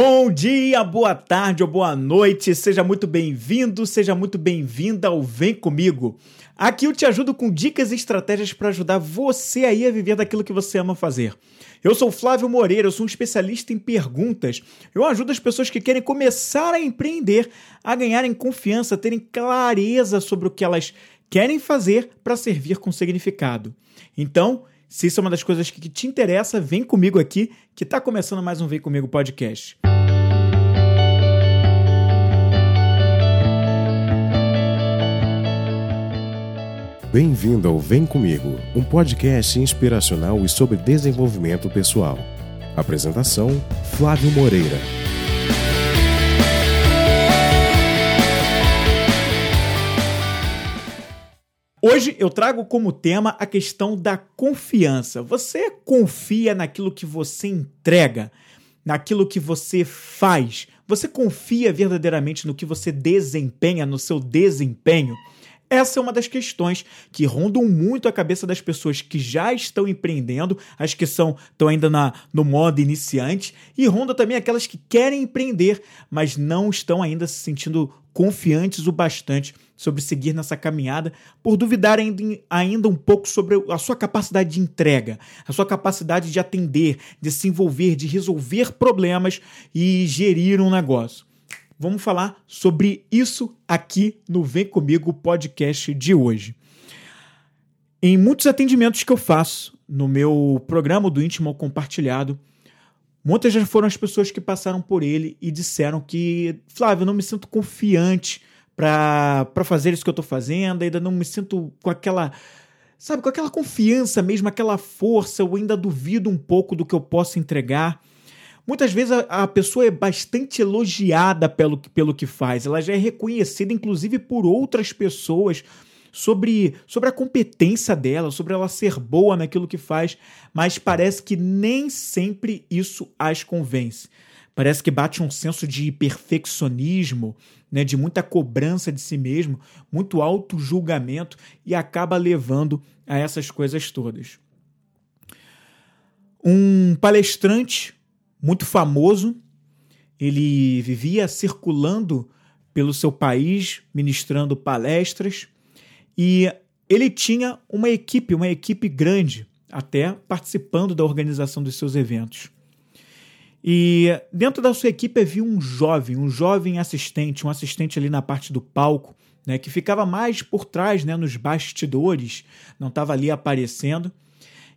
Bom dia, boa tarde ou boa noite, seja muito bem-vindo, seja muito bem-vinda ao Vem Comigo. Aqui eu te ajudo com dicas e estratégias para ajudar você aí a viver daquilo que você ama fazer. Eu sou Flávio Moreira, eu sou um especialista em perguntas. Eu ajudo as pessoas que querem começar a empreender a ganharem confiança, a terem clareza sobre o que elas querem fazer para servir com significado. Então, se isso é uma das coisas que te interessa, vem comigo aqui, que está começando mais um Vem Comigo podcast. Bem-vindo ao Vem Comigo, um podcast inspiracional e sobre desenvolvimento pessoal. Apresentação: Flávio Moreira. Hoje eu trago como tema a questão da confiança. Você confia naquilo que você entrega, naquilo que você faz? Você confia verdadeiramente no que você desempenha, no seu desempenho? Essa é uma das questões que rondam muito a cabeça das pessoas que já estão empreendendo, as que são estão ainda na, no modo iniciante, e ronda também aquelas que querem empreender, mas não estão ainda se sentindo confiantes o bastante sobre seguir nessa caminhada, por duvidar ainda, ainda um pouco sobre a sua capacidade de entrega, a sua capacidade de atender, de se envolver, de resolver problemas e gerir um negócio. Vamos falar sobre isso aqui no Vem Comigo podcast de hoje. Em muitos atendimentos que eu faço no meu programa do íntimo compartilhado, muitas já foram as pessoas que passaram por ele e disseram que, Flávio, eu não me sinto confiante para fazer isso que eu estou fazendo, ainda não me sinto com aquela sabe, com aquela confiança mesmo, aquela força, eu ainda duvido um pouco do que eu posso entregar. Muitas vezes a, a, pessoa é bastante elogiada pelo, pelo que faz, ela já é reconhecida, inclusive, por outras pessoas sobre, sobre a competência dela, sobre ela ser boa naquilo que faz, mas parece que nem sempre isso as convence. Parece que bate um senso de perfeccionismo, né, de muita cobrança de si mesmo, muito auto-julgamento e acaba levando a essas coisas todas. Um palestrante muito famoso. Ele vivia circulando pelo seu país, ministrando palestras, e ele tinha uma equipe, uma equipe grande, até participando da organização dos seus eventos. E dentro da sua equipe havia um jovem, um jovem assistente, um assistente ali na parte do palco, né, que ficava mais por trás, né, nos bastidores, não estava ali aparecendo.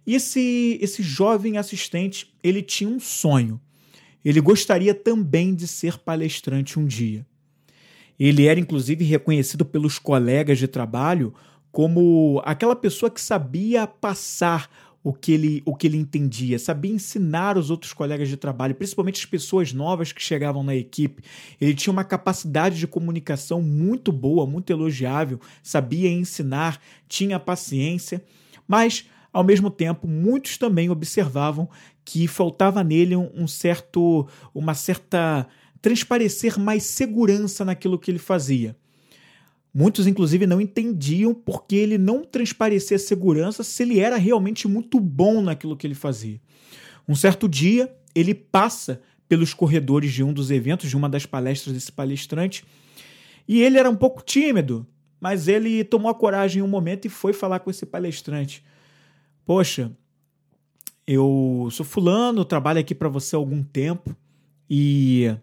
E esse, esse jovem assistente, ele tinha um sonho. Ele gostaria também de ser palestrante um dia. Ele era inclusive reconhecido pelos colegas de trabalho como aquela pessoa que sabia passar o que ele, o que ele entendia, sabia ensinar os outros colegas de trabalho, principalmente as pessoas novas que chegavam na equipe. Ele tinha uma capacidade de comunicação muito boa, muito elogiável, sabia ensinar, tinha paciência, mas ao mesmo tempo, muitos também observavam que faltava nele um, certo, uma certa transparecer mais segurança naquilo que ele fazia. Muitos, inclusive, não entendiam porque ele não transparecia segurança se ele era realmente muito bom naquilo que ele fazia. Um certo dia, ele passa pelos corredores de um dos eventos, de uma das palestras desse palestrante, e ele era um pouco tímido, mas ele tomou a coragem em um momento e foi falar com esse palestrante. Poxa, eu sou fulano, trabalho aqui para você há algum tempo e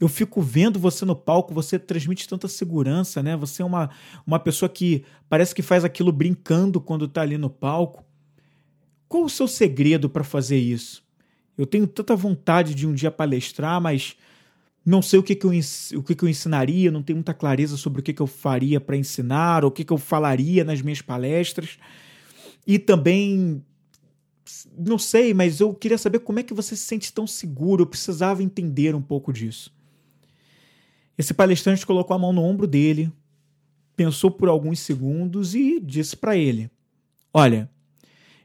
eu fico vendo você no palco, você transmite tanta segurança, né? Você é uma, uma pessoa que parece que faz aquilo brincando quando tá ali no palco. Qual o seu segredo para fazer isso? Eu tenho tanta vontade de um dia palestrar, mas não sei o que, que, eu, o que, que eu ensinaria, não tenho muita clareza sobre o que, que eu faria para ensinar, ou o que, que eu falaria nas minhas palestras. E também não sei, mas eu queria saber como é que você se sente tão seguro. Eu precisava entender um pouco disso. Esse palestrante colocou a mão no ombro dele, pensou por alguns segundos e disse para ele: Olha,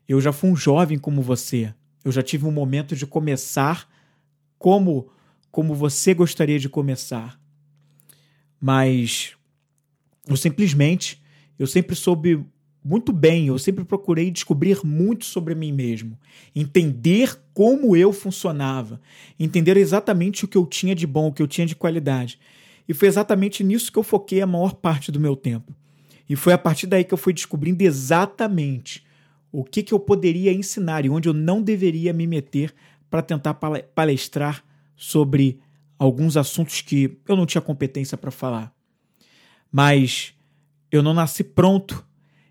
eu já fui um jovem como você. Eu já tive um momento de começar como como você gostaria de começar. Mas eu simplesmente eu sempre soube muito bem, eu sempre procurei descobrir muito sobre mim mesmo, entender como eu funcionava, entender exatamente o que eu tinha de bom, o que eu tinha de qualidade. E foi exatamente nisso que eu foquei a maior parte do meu tempo. E foi a partir daí que eu fui descobrindo exatamente o que, que eu poderia ensinar e onde eu não deveria me meter para tentar palestrar sobre alguns assuntos que eu não tinha competência para falar. Mas eu não nasci pronto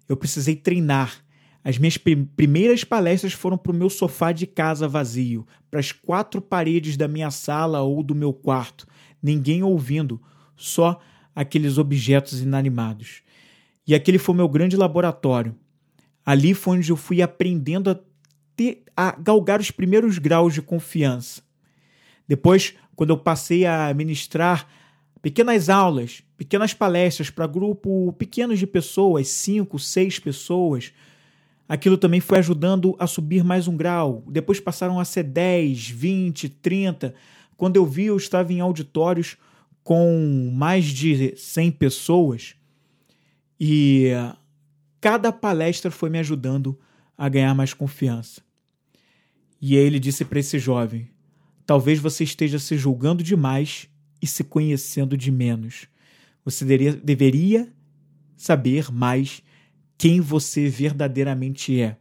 eu precisei treinar. As minhas primeiras palestras foram para o meu sofá de casa vazio, para as quatro paredes da minha sala ou do meu quarto, ninguém ouvindo, só aqueles objetos inanimados. E aquele foi o meu grande laboratório. Ali foi onde eu fui aprendendo a, ter, a galgar os primeiros graus de confiança. Depois, quando eu passei a ministrar pequenas aulas, pequenas palestras para grupo pequenos de pessoas, cinco, seis pessoas. Aquilo também foi ajudando a subir mais um grau. Depois passaram a ser 10, 20, 30. Quando eu vi, eu estava em auditórios com mais de 100 pessoas e cada palestra foi me ajudando a ganhar mais confiança. E ele disse para esse jovem: Talvez você esteja se julgando demais e se conhecendo de menos. Você deveria, deveria saber mais quem você verdadeiramente é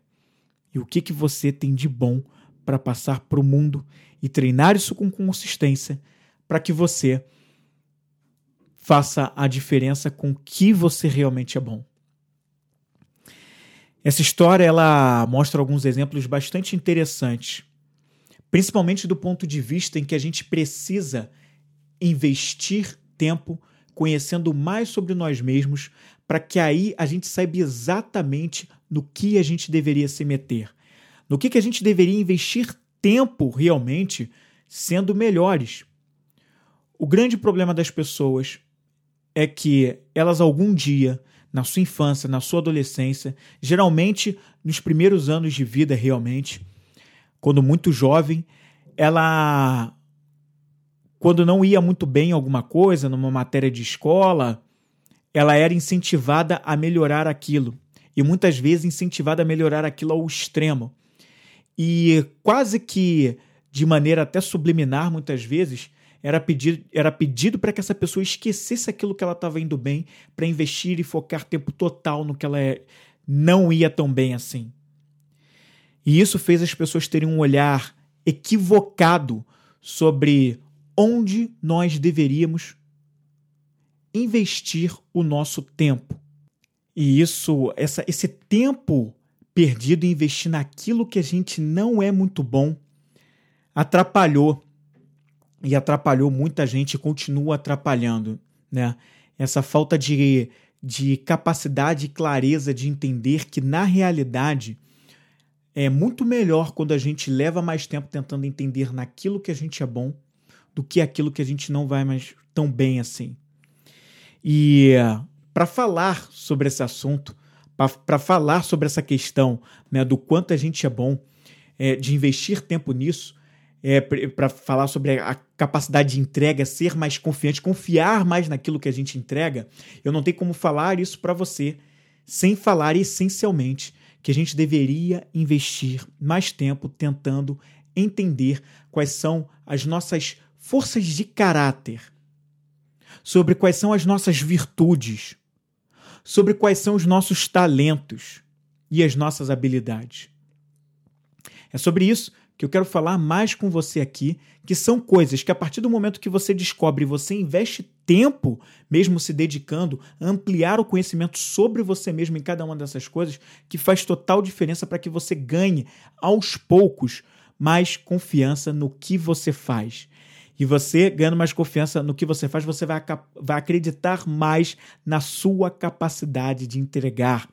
e o que, que você tem de bom para passar para o mundo e treinar isso com consistência para que você faça a diferença com o que você realmente é bom. Essa história ela mostra alguns exemplos bastante interessantes, principalmente do ponto de vista em que a gente precisa investir tempo conhecendo mais sobre nós mesmos, para que aí a gente saiba exatamente no que a gente deveria se meter, no que, que a gente deveria investir tempo realmente sendo melhores. O grande problema das pessoas é que elas algum dia, na sua infância, na sua adolescência, geralmente nos primeiros anos de vida realmente, quando muito jovem, ela quando não ia muito bem em alguma coisa, numa matéria de escola, ela era incentivada a melhorar aquilo. E muitas vezes incentivada a melhorar aquilo ao extremo. E quase que de maneira até subliminar, muitas vezes, era pedido, era pedido para que essa pessoa esquecesse aquilo que ela estava indo bem, para investir e focar tempo total no que ela é, não ia tão bem assim. E isso fez as pessoas terem um olhar equivocado sobre onde nós deveríamos investir o nosso tempo. E isso, essa, esse tempo perdido em investir naquilo que a gente não é muito bom, atrapalhou e atrapalhou muita gente e continua atrapalhando, né? Essa falta de, de capacidade e clareza de entender que na realidade é muito melhor quando a gente leva mais tempo tentando entender naquilo que a gente é bom do que aquilo que a gente não vai mais tão bem assim. E para falar sobre esse assunto, para falar sobre essa questão né, do quanto a gente é bom, é, de investir tempo nisso, é, para falar sobre a capacidade de entrega, ser mais confiante, confiar mais naquilo que a gente entrega, eu não tenho como falar isso para você sem falar essencialmente que a gente deveria investir mais tempo tentando entender quais são as nossas forças de caráter, sobre quais são as nossas virtudes, sobre quais são os nossos talentos e as nossas habilidades. É sobre isso que eu quero falar mais com você aqui, que são coisas que a partir do momento que você descobre, você investe tempo, mesmo se dedicando a ampliar o conhecimento sobre você mesmo em cada uma dessas coisas, que faz total diferença para que você ganhe aos poucos mais confiança no que você faz. E você, ganhando mais confiança no que você faz, você vai, vai acreditar mais na sua capacidade de entregar.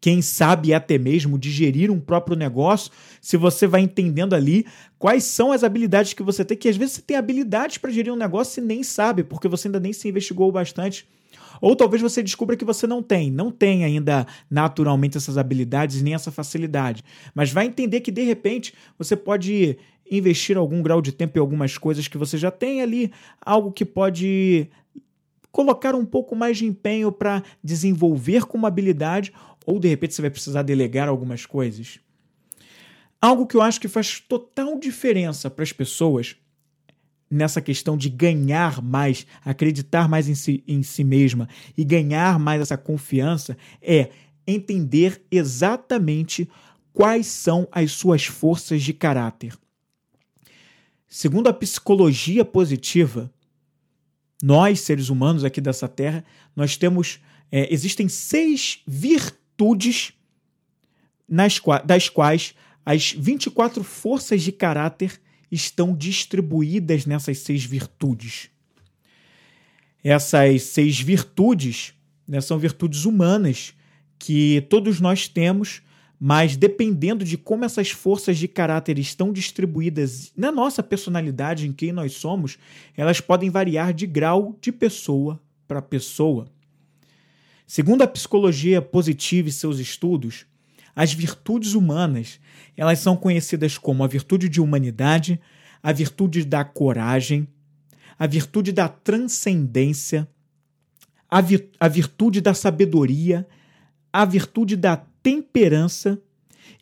Quem sabe até mesmo de gerir um próprio negócio, se você vai entendendo ali quais são as habilidades que você tem, que às vezes você tem habilidades para gerir um negócio e nem sabe, porque você ainda nem se investigou bastante. Ou talvez você descubra que você não tem, não tem ainda naturalmente essas habilidades nem essa facilidade. Mas vai entender que de repente você pode investir algum grau de tempo em algumas coisas que você já tem ali, algo que pode colocar um pouco mais de empenho para desenvolver como habilidade ou de repente você vai precisar delegar algumas coisas. Algo que eu acho que faz total diferença para as pessoas nessa questão de ganhar mais, acreditar mais em si, em si mesma e ganhar mais essa confiança é entender exatamente quais são as suas forças de caráter. Segundo a psicologia positiva, nós, seres humanos aqui dessa terra, nós temos. É, existem seis virtudes nas, das quais as 24 forças de caráter estão distribuídas nessas seis virtudes. Essas seis virtudes né, são virtudes humanas que todos nós temos, mas dependendo de como essas forças de caráter estão distribuídas na nossa personalidade, em quem nós somos, elas podem variar de grau de pessoa para pessoa. Segundo a psicologia positiva e seus estudos, as virtudes humanas, elas são conhecidas como a virtude de humanidade, a virtude da coragem, a virtude da transcendência, a, a virtude da sabedoria, a virtude da temperança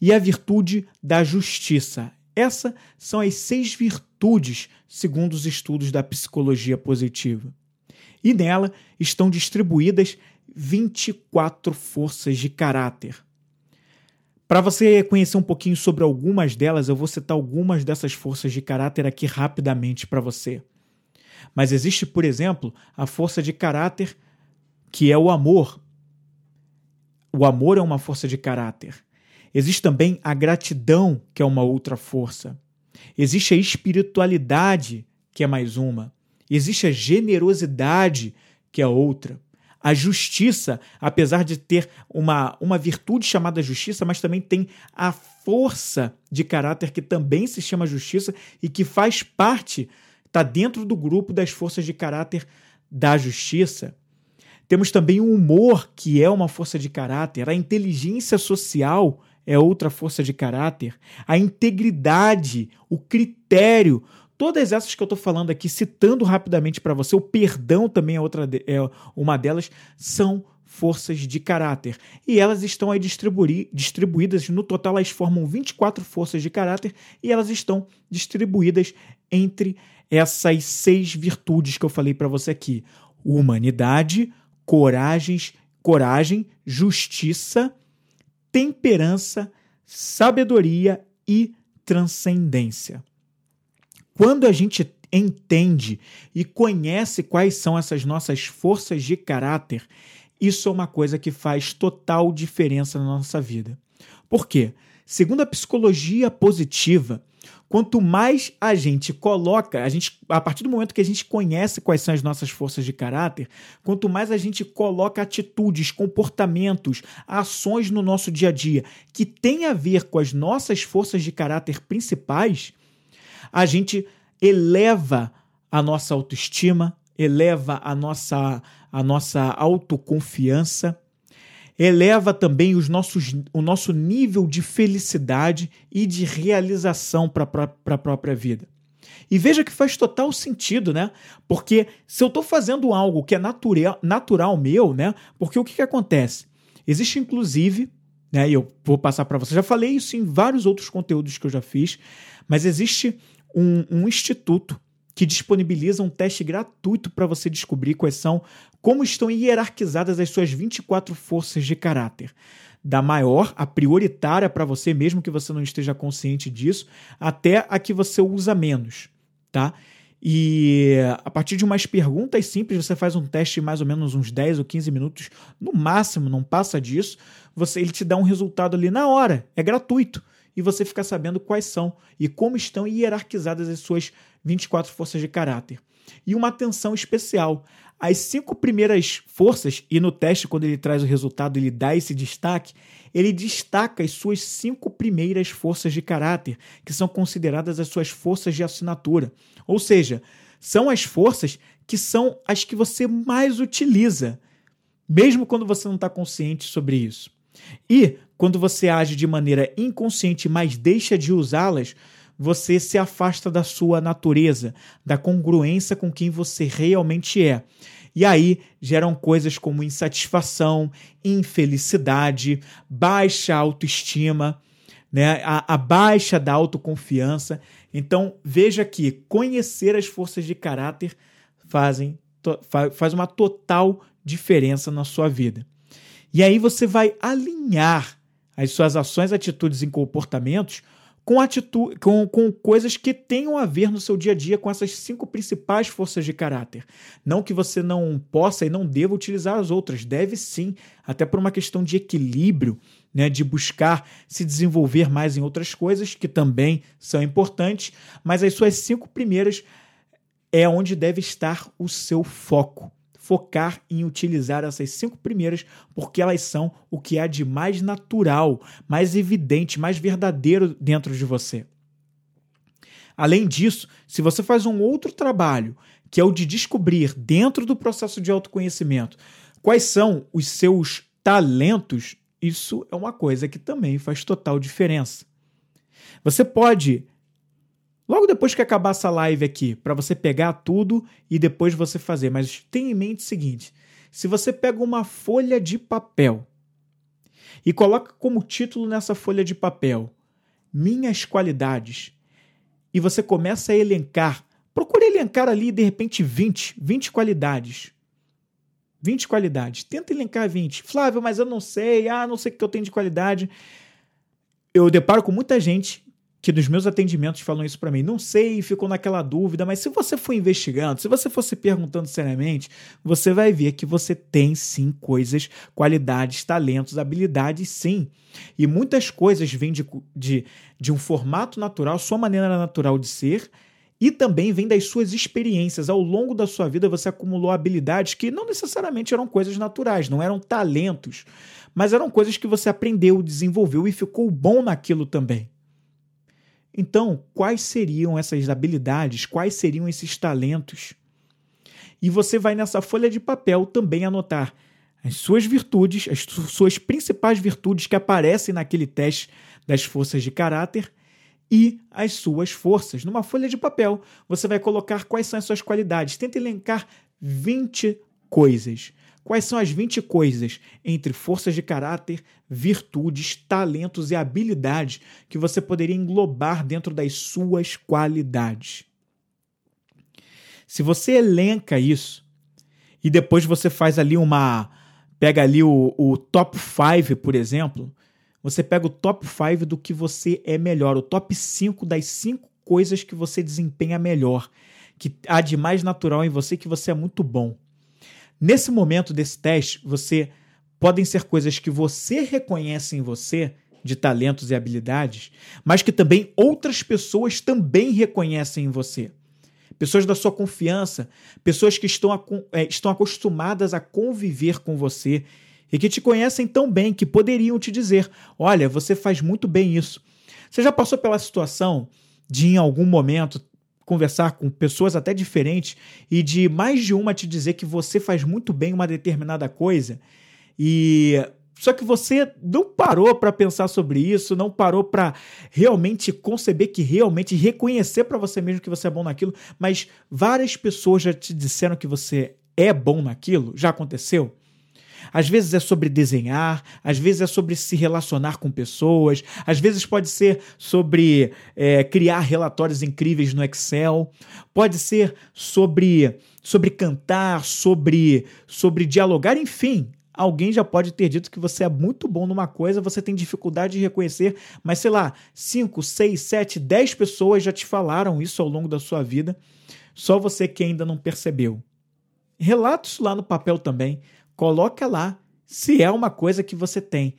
e a virtude da justiça. Essas são as seis virtudes, segundo os estudos da psicologia positiva. E nela estão distribuídas 24 forças de caráter. Para você conhecer um pouquinho sobre algumas delas, eu vou citar algumas dessas forças de caráter aqui rapidamente para você. Mas existe, por exemplo, a força de caráter que é o amor. O amor é uma força de caráter. Existe também a gratidão, que é uma outra força. Existe a espiritualidade, que é mais uma. Existe a generosidade, que é outra. A justiça, apesar de ter uma, uma virtude chamada justiça, mas também tem a força de caráter que também se chama justiça e que faz parte, está dentro do grupo das forças de caráter da justiça. Temos também o humor, que é uma força de caráter, a inteligência social é outra força de caráter, a integridade, o critério, Todas essas que eu estou falando aqui, citando rapidamente para você, o perdão também é, outra de, é uma delas, são forças de caráter. E elas estão aí distribuídas, no total elas formam 24 forças de caráter e elas estão distribuídas entre essas seis virtudes que eu falei para você aqui: humanidade, coragens, coragem, justiça, temperança, sabedoria e transcendência. Quando a gente entende e conhece quais são essas nossas forças de caráter, isso é uma coisa que faz total diferença na nossa vida. Por quê? Segundo a psicologia positiva, quanto mais a gente coloca, a gente a partir do momento que a gente conhece quais são as nossas forças de caráter, quanto mais a gente coloca atitudes, comportamentos, ações no nosso dia a dia que tem a ver com as nossas forças de caráter principais, a gente eleva a nossa autoestima, eleva a nossa, a nossa autoconfiança, eleva também os nossos, o nosso nível de felicidade e de realização para a própria vida. E veja que faz total sentido, né? Porque se eu estou fazendo algo que é natural, natural meu, né? Porque o que, que acontece? Existe, inclusive, né? E eu vou passar para você. Já falei isso em vários outros conteúdos que eu já fiz, mas existe um, um instituto que disponibiliza um teste gratuito para você descobrir quais são, como estão hierarquizadas as suas 24 forças de caráter. Da maior, a prioritária para você, mesmo que você não esteja consciente disso, até a que você usa menos, tá? E a partir de umas perguntas simples, você faz um teste mais ou menos uns 10 ou 15 minutos, no máximo, não passa disso, você ele te dá um resultado ali na hora, é gratuito e você ficar sabendo quais são e como estão hierarquizadas as suas 24 forças de caráter. E uma atenção especial. As cinco primeiras forças, e no teste, quando ele traz o resultado, ele dá esse destaque, ele destaca as suas cinco primeiras forças de caráter, que são consideradas as suas forças de assinatura. Ou seja, são as forças que são as que você mais utiliza, mesmo quando você não está consciente sobre isso. E quando você age de maneira inconsciente, mas deixa de usá-las, você se afasta da sua natureza, da congruência com quem você realmente é. E aí geram coisas como insatisfação, infelicidade, baixa autoestima, né? a, a baixa da autoconfiança. Então veja que conhecer as forças de caráter fazem faz uma total diferença na sua vida. E aí você vai alinhar as suas ações, atitudes e comportamentos com, atitude, com, com coisas que tenham a ver no seu dia a dia com essas cinco principais forças de caráter. Não que você não possa e não deva utilizar as outras, deve sim, até por uma questão de equilíbrio, né, de buscar se desenvolver mais em outras coisas que também são importantes, mas as suas cinco primeiras é onde deve estar o seu foco focar em utilizar essas cinco primeiras, porque elas são o que há de mais natural, mais evidente, mais verdadeiro dentro de você. Além disso, se você faz um outro trabalho, que é o de descobrir, dentro do processo de autoconhecimento, quais são os seus talentos, isso é uma coisa que também faz total diferença. Você pode Logo depois que acabar essa live aqui, para você pegar tudo e depois você fazer. Mas tenha em mente o seguinte: se você pega uma folha de papel e coloca como título nessa folha de papel Minhas qualidades, e você começa a elencar, procure elencar ali de repente 20, 20 qualidades. 20 qualidades. Tenta elencar 20. Flávio, mas eu não sei. Ah, não sei o que eu tenho de qualidade. Eu deparo com muita gente que nos meus atendimentos falam isso para mim. Não sei, ficou naquela dúvida, mas se você for investigando, se você for se perguntando seriamente, você vai ver que você tem sim coisas, qualidades, talentos, habilidades, sim. E muitas coisas vêm de, de, de um formato natural, sua maneira natural de ser, e também vem das suas experiências. Ao longo da sua vida, você acumulou habilidades que não necessariamente eram coisas naturais, não eram talentos, mas eram coisas que você aprendeu, desenvolveu e ficou bom naquilo também. Então, quais seriam essas habilidades? Quais seriam esses talentos? E você vai nessa folha de papel também anotar as suas virtudes, as suas principais virtudes que aparecem naquele teste das forças de caráter e as suas forças. Numa folha de papel, você vai colocar quais são as suas qualidades. Tenta elencar 20 coisas. Quais são as 20 coisas entre forças de caráter, virtudes, talentos e habilidades que você poderia englobar dentro das suas qualidades? Se você elenca isso e depois você faz ali uma. Pega ali o, o top 5, por exemplo. Você pega o top 5 do que você é melhor, o top 5 das 5 coisas que você desempenha melhor, que há de mais natural em você, que você é muito bom. Nesse momento desse teste, você podem ser coisas que você reconhece em você de talentos e habilidades, mas que também outras pessoas também reconhecem em você. Pessoas da sua confiança, pessoas que estão, é, estão acostumadas a conviver com você e que te conhecem tão bem que poderiam te dizer: olha, você faz muito bem isso. Você já passou pela situação de, em algum momento, conversar com pessoas até diferentes e de mais de uma te dizer que você faz muito bem uma determinada coisa e só que você não parou para pensar sobre isso, não parou para realmente conceber que realmente reconhecer para você mesmo que você é bom naquilo, mas várias pessoas já te disseram que você é bom naquilo, já aconteceu? Às vezes é sobre desenhar, às vezes é sobre se relacionar com pessoas, às vezes pode ser sobre é, criar relatórios incríveis no Excel, pode ser sobre, sobre cantar, sobre, sobre dialogar, enfim. Alguém já pode ter dito que você é muito bom numa coisa, você tem dificuldade de reconhecer, mas sei lá, 5, 6, 7, 10 pessoas já te falaram isso ao longo da sua vida, só você que ainda não percebeu. Relata isso lá no papel também. Coloca lá se é uma coisa que você tem.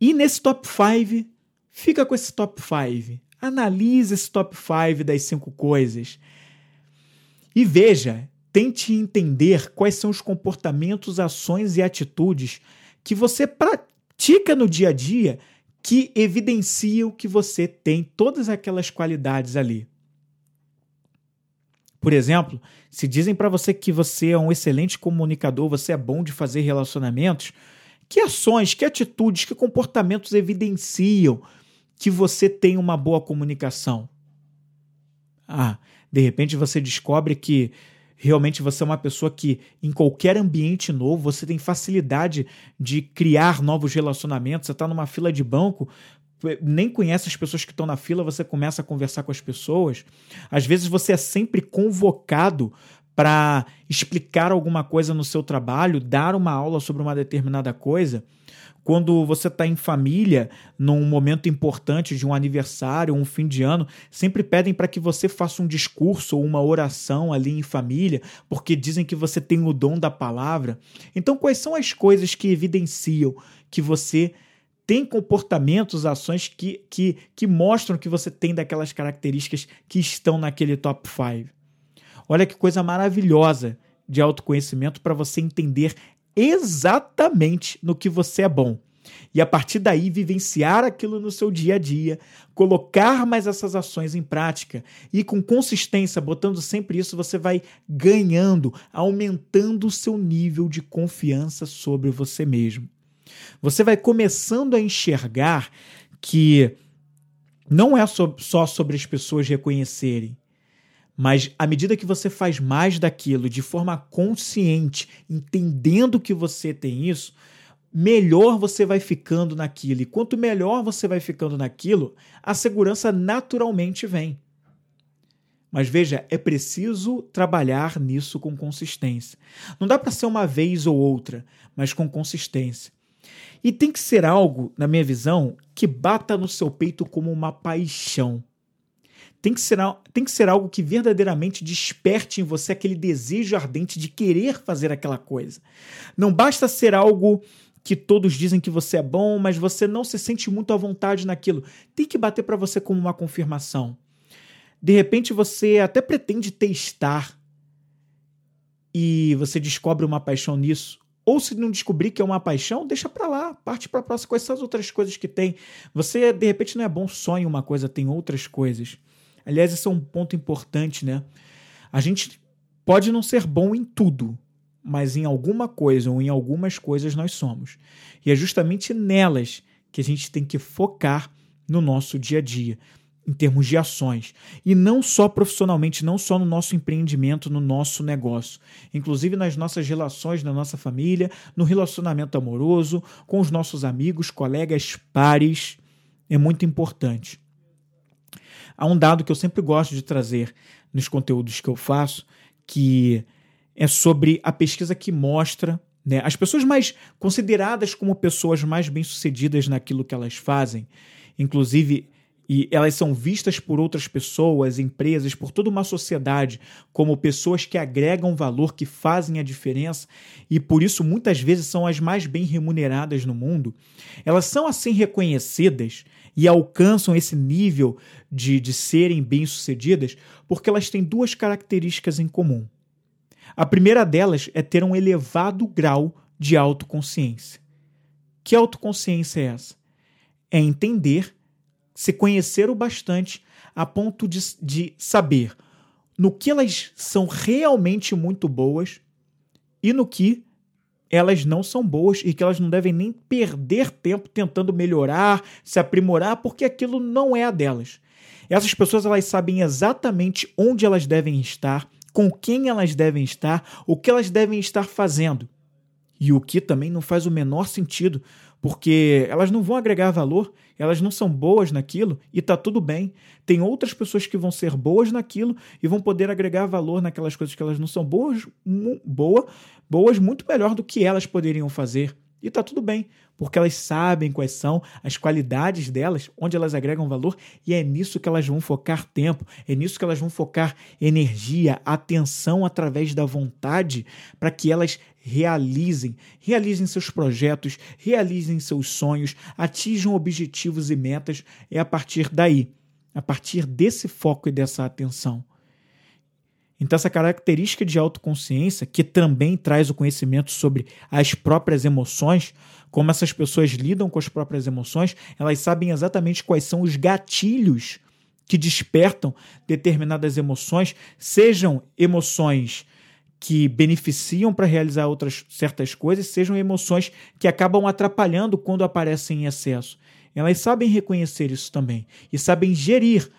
E nesse top 5, fica com esse top 5. Analise esse top 5 das cinco coisas. E veja, tente entender quais são os comportamentos, ações e atitudes que você pratica no dia a dia que evidenciam que você tem todas aquelas qualidades ali. Por exemplo, se dizem para você que você é um excelente comunicador, você é bom de fazer relacionamentos, que ações, que atitudes, que comportamentos evidenciam que você tem uma boa comunicação? Ah, de repente você descobre que realmente você é uma pessoa que, em qualquer ambiente novo, você tem facilidade de criar novos relacionamentos. Você está numa fila de banco, nem conhece as pessoas que estão na fila, você começa a conversar com as pessoas. Às vezes você é sempre convocado para explicar alguma coisa no seu trabalho, dar uma aula sobre uma determinada coisa. Quando você está em família, num momento importante de um aniversário, um fim de ano, sempre pedem para que você faça um discurso ou uma oração ali em família, porque dizem que você tem o dom da palavra. Então, quais são as coisas que evidenciam que você tem comportamentos, ações que, que, que mostram que você tem daquelas características que estão naquele top 5. Olha que coisa maravilhosa de autoconhecimento para você entender exatamente no que você é bom. E a partir daí vivenciar aquilo no seu dia a dia, colocar mais essas ações em prática e com consistência, botando sempre isso, você vai ganhando, aumentando o seu nível de confiança sobre você mesmo. Você vai começando a enxergar que não é só sobre as pessoas reconhecerem, mas à medida que você faz mais daquilo de forma consciente, entendendo que você tem isso, melhor você vai ficando naquilo. E quanto melhor você vai ficando naquilo, a segurança naturalmente vem. Mas veja, é preciso trabalhar nisso com consistência. Não dá para ser uma vez ou outra, mas com consistência. E tem que ser algo, na minha visão, que bata no seu peito como uma paixão. Tem que, ser, tem que ser algo que verdadeiramente desperte em você aquele desejo ardente de querer fazer aquela coisa. Não basta ser algo que todos dizem que você é bom, mas você não se sente muito à vontade naquilo. Tem que bater para você como uma confirmação. De repente você até pretende testar e você descobre uma paixão nisso, ou se não descobrir que é uma paixão, deixa para lá, parte para próxima. Quais são as outras coisas que tem? Você, de repente, não é bom só em uma coisa, tem outras coisas. Aliás, esse é um ponto importante, né? A gente pode não ser bom em tudo, mas em alguma coisa ou em algumas coisas nós somos. E é justamente nelas que a gente tem que focar no nosso dia a dia em termos de ações. E não só profissionalmente, não só no nosso empreendimento, no nosso negócio. Inclusive nas nossas relações, na nossa família, no relacionamento amoroso, com os nossos amigos, colegas, pares. É muito importante. Há um dado que eu sempre gosto de trazer nos conteúdos que eu faço, que é sobre a pesquisa que mostra né, as pessoas mais consideradas como pessoas mais bem-sucedidas naquilo que elas fazem. Inclusive, e elas são vistas por outras pessoas, empresas, por toda uma sociedade como pessoas que agregam valor, que fazem a diferença e por isso muitas vezes são as mais bem remuneradas no mundo, elas são assim reconhecidas e alcançam esse nível de, de serem bem-sucedidas porque elas têm duas características em comum. A primeira delas é ter um elevado grau de autoconsciência. Que autoconsciência é essa? É entender se conhecer o bastante a ponto de, de saber no que elas são realmente muito boas e no que elas não são boas e que elas não devem nem perder tempo tentando melhorar, se aprimorar, porque aquilo não é a delas. Essas pessoas elas sabem exatamente onde elas devem estar, com quem elas devem estar, o que elas devem estar fazendo. E o que também não faz o menor sentido, porque elas não vão agregar valor, elas não são boas naquilo e tá tudo bem. Tem outras pessoas que vão ser boas naquilo e vão poder agregar valor naquelas coisas que elas não são boas, boa, boas muito melhor do que elas poderiam fazer. E tá tudo bem, porque elas sabem quais são as qualidades delas, onde elas agregam valor, e é nisso que elas vão focar tempo, é nisso que elas vão focar energia, atenção através da vontade, para que elas realizem, realizem seus projetos, realizem seus sonhos, atinjam objetivos e metas, é a partir daí, a partir desse foco e dessa atenção. Então, essa característica de autoconsciência, que também traz o conhecimento sobre as próprias emoções, como essas pessoas lidam com as próprias emoções, elas sabem exatamente quais são os gatilhos que despertam determinadas emoções, sejam emoções que beneficiam para realizar outras certas coisas, sejam emoções que acabam atrapalhando quando aparecem em excesso. Elas sabem reconhecer isso também e sabem gerir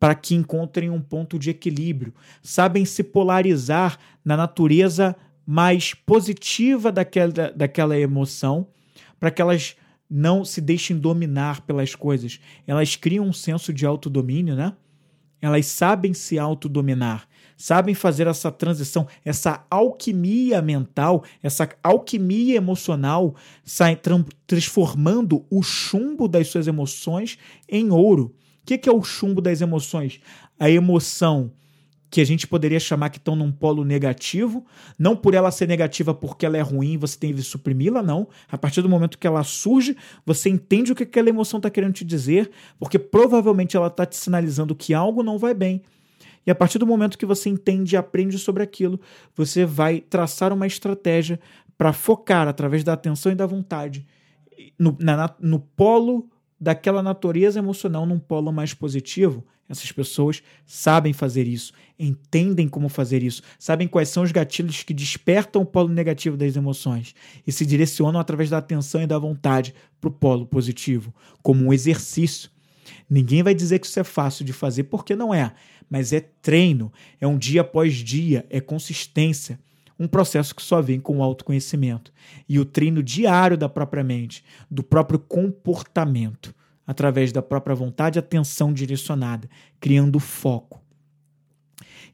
para que encontrem um ponto de equilíbrio, sabem se polarizar na natureza mais positiva daquela, daquela emoção, para que elas não se deixem dominar pelas coisas. Elas criam um senso de autodomínio, né? Elas sabem se autodominar, sabem fazer essa transição, essa alquimia mental, essa alquimia emocional, transformando o chumbo das suas emoções em ouro. O que é o chumbo das emoções? A emoção que a gente poderia chamar que estão num polo negativo, não por ela ser negativa porque ela é ruim, você tem que suprimi-la, não. A partir do momento que ela surge, você entende o que aquela emoção está querendo te dizer, porque provavelmente ela está te sinalizando que algo não vai bem. E a partir do momento que você entende e aprende sobre aquilo, você vai traçar uma estratégia para focar através da atenção e da vontade no, na, no polo daquela natureza emocional num polo mais positivo, essas pessoas sabem fazer isso, entendem como fazer isso, sabem quais são os gatilhos que despertam o polo negativo das emoções e se direcionam através da atenção e da vontade para o polo positivo, como um exercício. Ninguém vai dizer que isso é fácil de fazer, porque não é, mas é treino, é um dia após dia, é consistência um processo que só vem com o autoconhecimento e o treino diário da própria mente, do próprio comportamento, através da própria vontade e atenção direcionada, criando foco.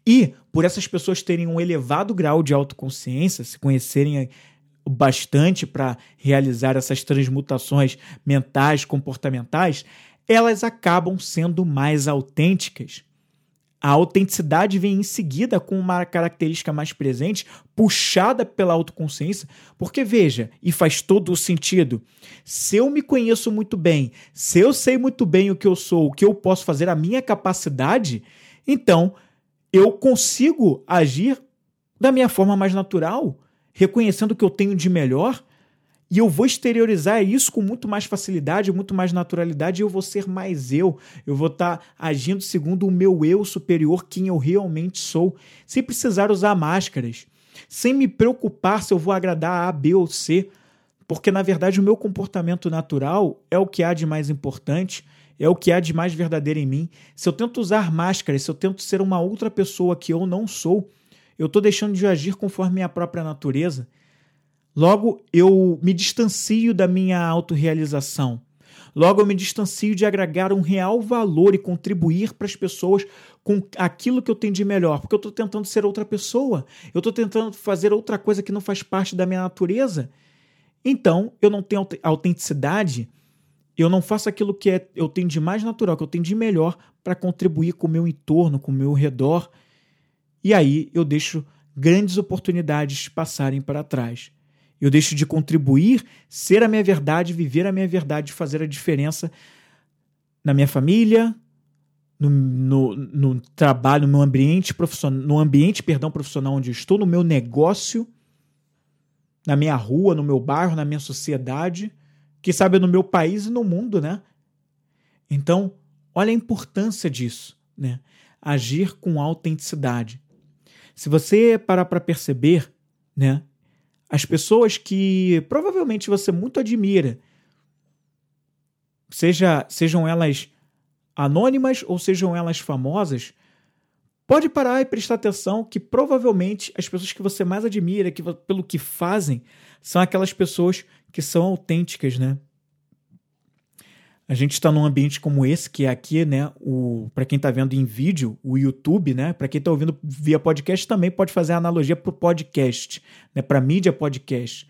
E por essas pessoas terem um elevado grau de autoconsciência, se conhecerem bastante para realizar essas transmutações mentais, comportamentais, elas acabam sendo mais autênticas a autenticidade vem em seguida com uma característica mais presente, puxada pela autoconsciência, porque veja, e faz todo o sentido. Se eu me conheço muito bem, se eu sei muito bem o que eu sou, o que eu posso fazer, a minha capacidade, então eu consigo agir da minha forma mais natural, reconhecendo o que eu tenho de melhor e eu vou exteriorizar isso com muito mais facilidade, muito mais naturalidade, e eu vou ser mais eu. Eu vou estar tá agindo segundo o meu eu superior, quem eu realmente sou, sem precisar usar máscaras, sem me preocupar se eu vou agradar A, B ou C, porque na verdade o meu comportamento natural é o que há de mais importante, é o que há de mais verdadeiro em mim. Se eu tento usar máscaras, se eu tento ser uma outra pessoa que eu não sou, eu estou deixando de agir conforme minha própria natureza. Logo, eu me distancio da minha autorrealização. Logo, eu me distancio de agregar um real valor e contribuir para as pessoas com aquilo que eu tenho de melhor, porque eu estou tentando ser outra pessoa. Eu estou tentando fazer outra coisa que não faz parte da minha natureza. Então, eu não tenho autenticidade, eu não faço aquilo que é, eu tenho de mais natural, que eu tenho de melhor para contribuir com o meu entorno, com o meu redor. E aí eu deixo grandes oportunidades passarem para trás. Eu deixo de contribuir, ser a minha verdade, viver a minha verdade, fazer a diferença na minha família, no, no, no trabalho, no ambiente profissional, no ambiente, perdão, profissional onde estou, no meu negócio, na minha rua, no meu bairro, na minha sociedade, que sabe no meu país e no mundo, né? Então, olha a importância disso, né? Agir com autenticidade. Se você parar para perceber, né, as pessoas que provavelmente você muito admira, seja, sejam elas anônimas ou sejam elas famosas, pode parar e prestar atenção que provavelmente as pessoas que você mais admira, que pelo que fazem, são aquelas pessoas que são autênticas, né? A gente está num ambiente como esse, que é aqui, né? O para quem está vendo em vídeo, o YouTube, né? Para quem está ouvindo via podcast também pode fazer a analogia para o podcast, né? Para mídia podcast.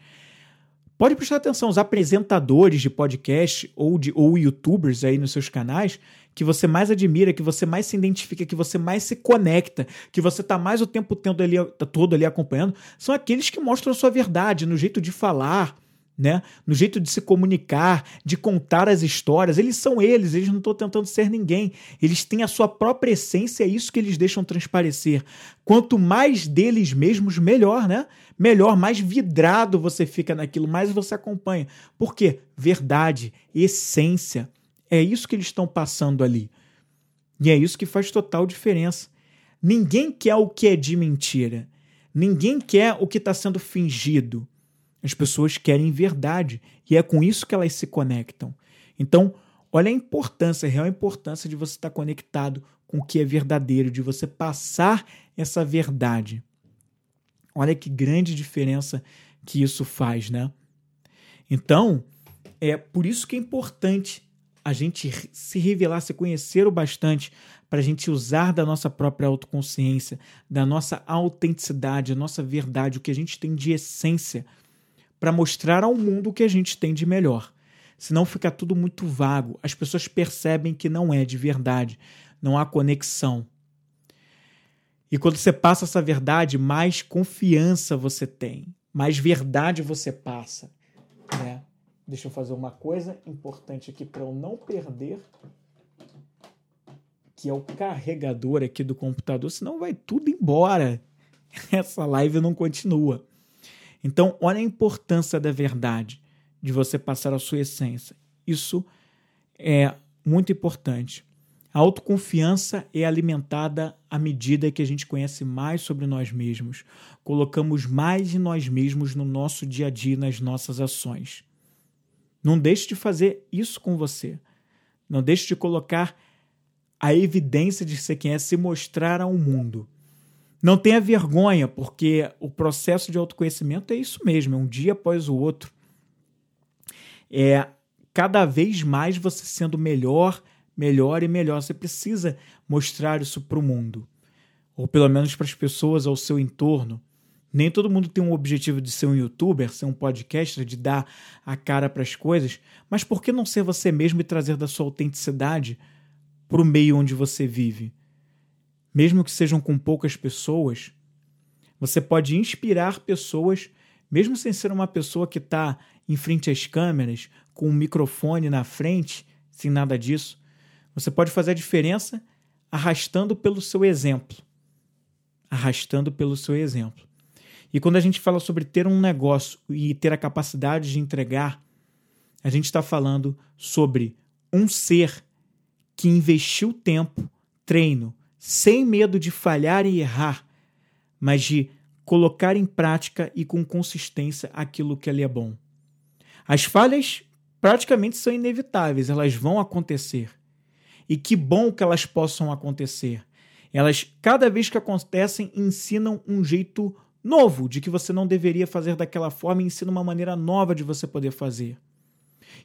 Pode prestar atenção, os apresentadores de podcast ou de ou youtubers aí nos seus canais que você mais admira, que você mais se identifica, que você mais se conecta, que você está mais o tempo tendo ali, todo ali acompanhando, são aqueles que mostram a sua verdade no jeito de falar, né? No jeito de se comunicar, de contar as histórias. Eles são eles, eles não estão tentando ser ninguém. Eles têm a sua própria essência, é isso que eles deixam transparecer. Quanto mais deles mesmos, melhor, né? Melhor, mais vidrado você fica naquilo, mais você acompanha. Por quê? Verdade, essência. É isso que eles estão passando ali. E é isso que faz total diferença. Ninguém quer o que é de mentira. Ninguém quer o que está sendo fingido. As pessoas querem verdade e é com isso que elas se conectam. Então, olha a importância, a real importância de você estar conectado com o que é verdadeiro, de você passar essa verdade. Olha que grande diferença que isso faz, né? Então, é por isso que é importante a gente se revelar, se conhecer o bastante para a gente usar da nossa própria autoconsciência, da nossa autenticidade, a nossa verdade, o que a gente tem de essência, para mostrar ao mundo o que a gente tem de melhor. Senão fica tudo muito vago, as pessoas percebem que não é de verdade, não há conexão. E quando você passa essa verdade, mais confiança você tem, mais verdade você passa. Né? Deixa eu fazer uma coisa importante aqui para eu não perder, que é o carregador aqui do computador, senão vai tudo embora. Essa live não continua. Então, olha a importância da verdade, de você passar a sua essência. Isso é muito importante. A autoconfiança é alimentada à medida que a gente conhece mais sobre nós mesmos, colocamos mais de nós mesmos no nosso dia a dia, nas nossas ações. Não deixe de fazer isso com você. Não deixe de colocar a evidência de ser quem é, se mostrar ao mundo. Não tenha vergonha, porque o processo de autoconhecimento é isso mesmo, é um dia após o outro. É cada vez mais você sendo melhor, melhor e melhor. Você precisa mostrar isso para o mundo, ou pelo menos para as pessoas ao seu entorno. Nem todo mundo tem um objetivo de ser um youtuber, ser um podcaster, de dar a cara para as coisas, mas por que não ser você mesmo e trazer da sua autenticidade para o meio onde você vive? Mesmo que sejam com poucas pessoas, você pode inspirar pessoas, mesmo sem ser uma pessoa que está em frente às câmeras, com um microfone na frente, sem nada disso. Você pode fazer a diferença arrastando pelo seu exemplo. Arrastando pelo seu exemplo. E quando a gente fala sobre ter um negócio e ter a capacidade de entregar, a gente está falando sobre um ser que investiu tempo, treino, sem medo de falhar e errar, mas de colocar em prática e com consistência aquilo que ali é bom. As falhas praticamente são inevitáveis, elas vão acontecer. E que bom que elas possam acontecer. Elas, cada vez que acontecem, ensinam um jeito novo, de que você não deveria fazer daquela forma e ensina uma maneira nova de você poder fazer.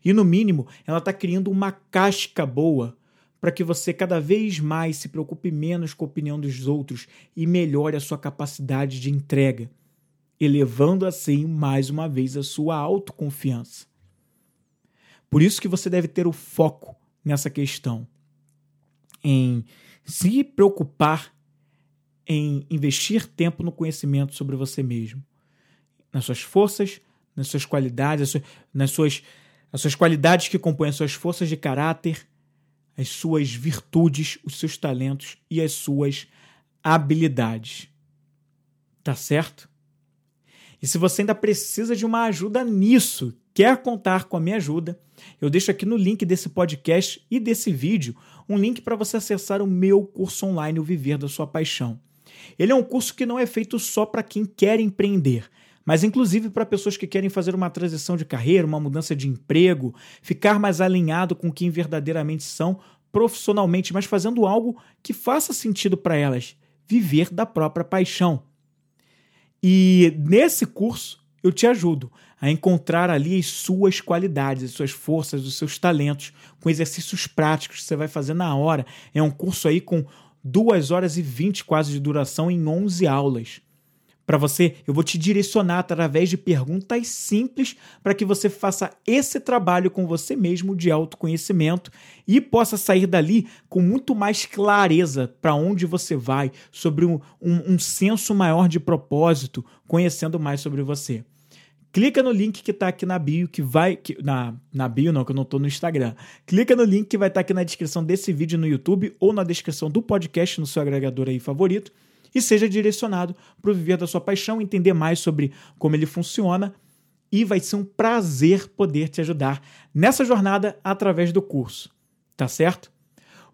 E no mínimo, ela está criando uma casca boa para que você cada vez mais se preocupe menos com a opinião dos outros e melhore a sua capacidade de entrega, elevando assim mais uma vez a sua autoconfiança. Por isso que você deve ter o foco nessa questão, em se preocupar em investir tempo no conhecimento sobre você mesmo, nas suas forças, nas suas qualidades, nas suas, as suas qualidades que compõem as suas forças de caráter, as suas virtudes, os seus talentos e as suas habilidades. Tá certo? E se você ainda precisa de uma ajuda nisso, quer contar com a minha ajuda, eu deixo aqui no link desse podcast e desse vídeo um link para você acessar o meu curso online O Viver da Sua Paixão. Ele é um curso que não é feito só para quem quer empreender, mas inclusive para pessoas que querem fazer uma transição de carreira, uma mudança de emprego, ficar mais alinhado com quem verdadeiramente são profissionalmente, mas fazendo algo que faça sentido para elas, viver da própria paixão. E nesse curso eu te ajudo a encontrar ali as suas qualidades, as suas forças, os seus talentos, com exercícios práticos que você vai fazer na hora. É um curso aí com 2 horas e 20 quase de duração em 11 aulas. Para você, eu vou te direcionar através de perguntas simples para que você faça esse trabalho com você mesmo de autoconhecimento e possa sair dali com muito mais clareza para onde você vai, sobre um, um, um senso maior de propósito, conhecendo mais sobre você clica no link que está aqui na bio, que vai. Que, na, na bio, não, que eu não estou no Instagram. Clica no link que vai estar tá aqui na descrição desse vídeo no YouTube ou na descrição do podcast no seu agregador aí favorito. E seja direcionado para o viver da sua paixão, entender mais sobre como ele funciona. E vai ser um prazer poder te ajudar nessa jornada através do curso. Tá certo?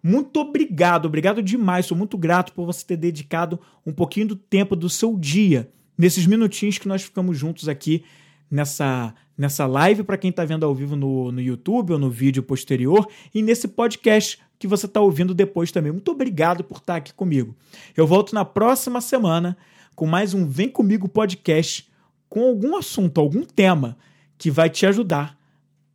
Muito obrigado, obrigado demais. Sou muito grato por você ter dedicado um pouquinho do tempo do seu dia nesses minutinhos que nós ficamos juntos aqui nessa, nessa live para quem está vendo ao vivo no, no YouTube ou no vídeo posterior e nesse podcast que você está ouvindo depois também. Muito obrigado por estar aqui comigo. Eu volto na próxima semana com mais um Vem Comigo podcast com algum assunto, algum tema que vai te ajudar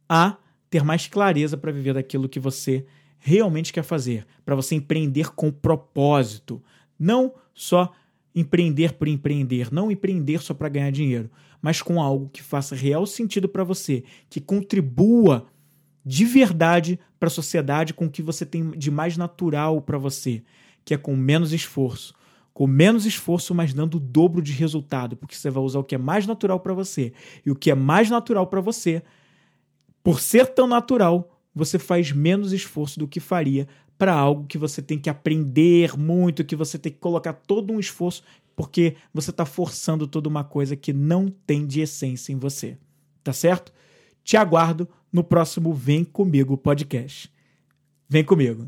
a ter mais clareza para viver daquilo que você realmente quer fazer, para você empreender com propósito, não só empreender por empreender, não empreender só para ganhar dinheiro, mas com algo que faça real sentido para você, que contribua de verdade para a sociedade com o que você tem de mais natural para você, que é com menos esforço. Com menos esforço, mas dando o dobro de resultado, porque você vai usar o que é mais natural para você. E o que é mais natural para você, por ser tão natural, você faz menos esforço do que faria para algo que você tem que aprender muito, que você tem que colocar todo um esforço, porque você está forçando toda uma coisa que não tem de essência em você. Tá certo? Te aguardo no próximo Vem Comigo podcast. Vem comigo.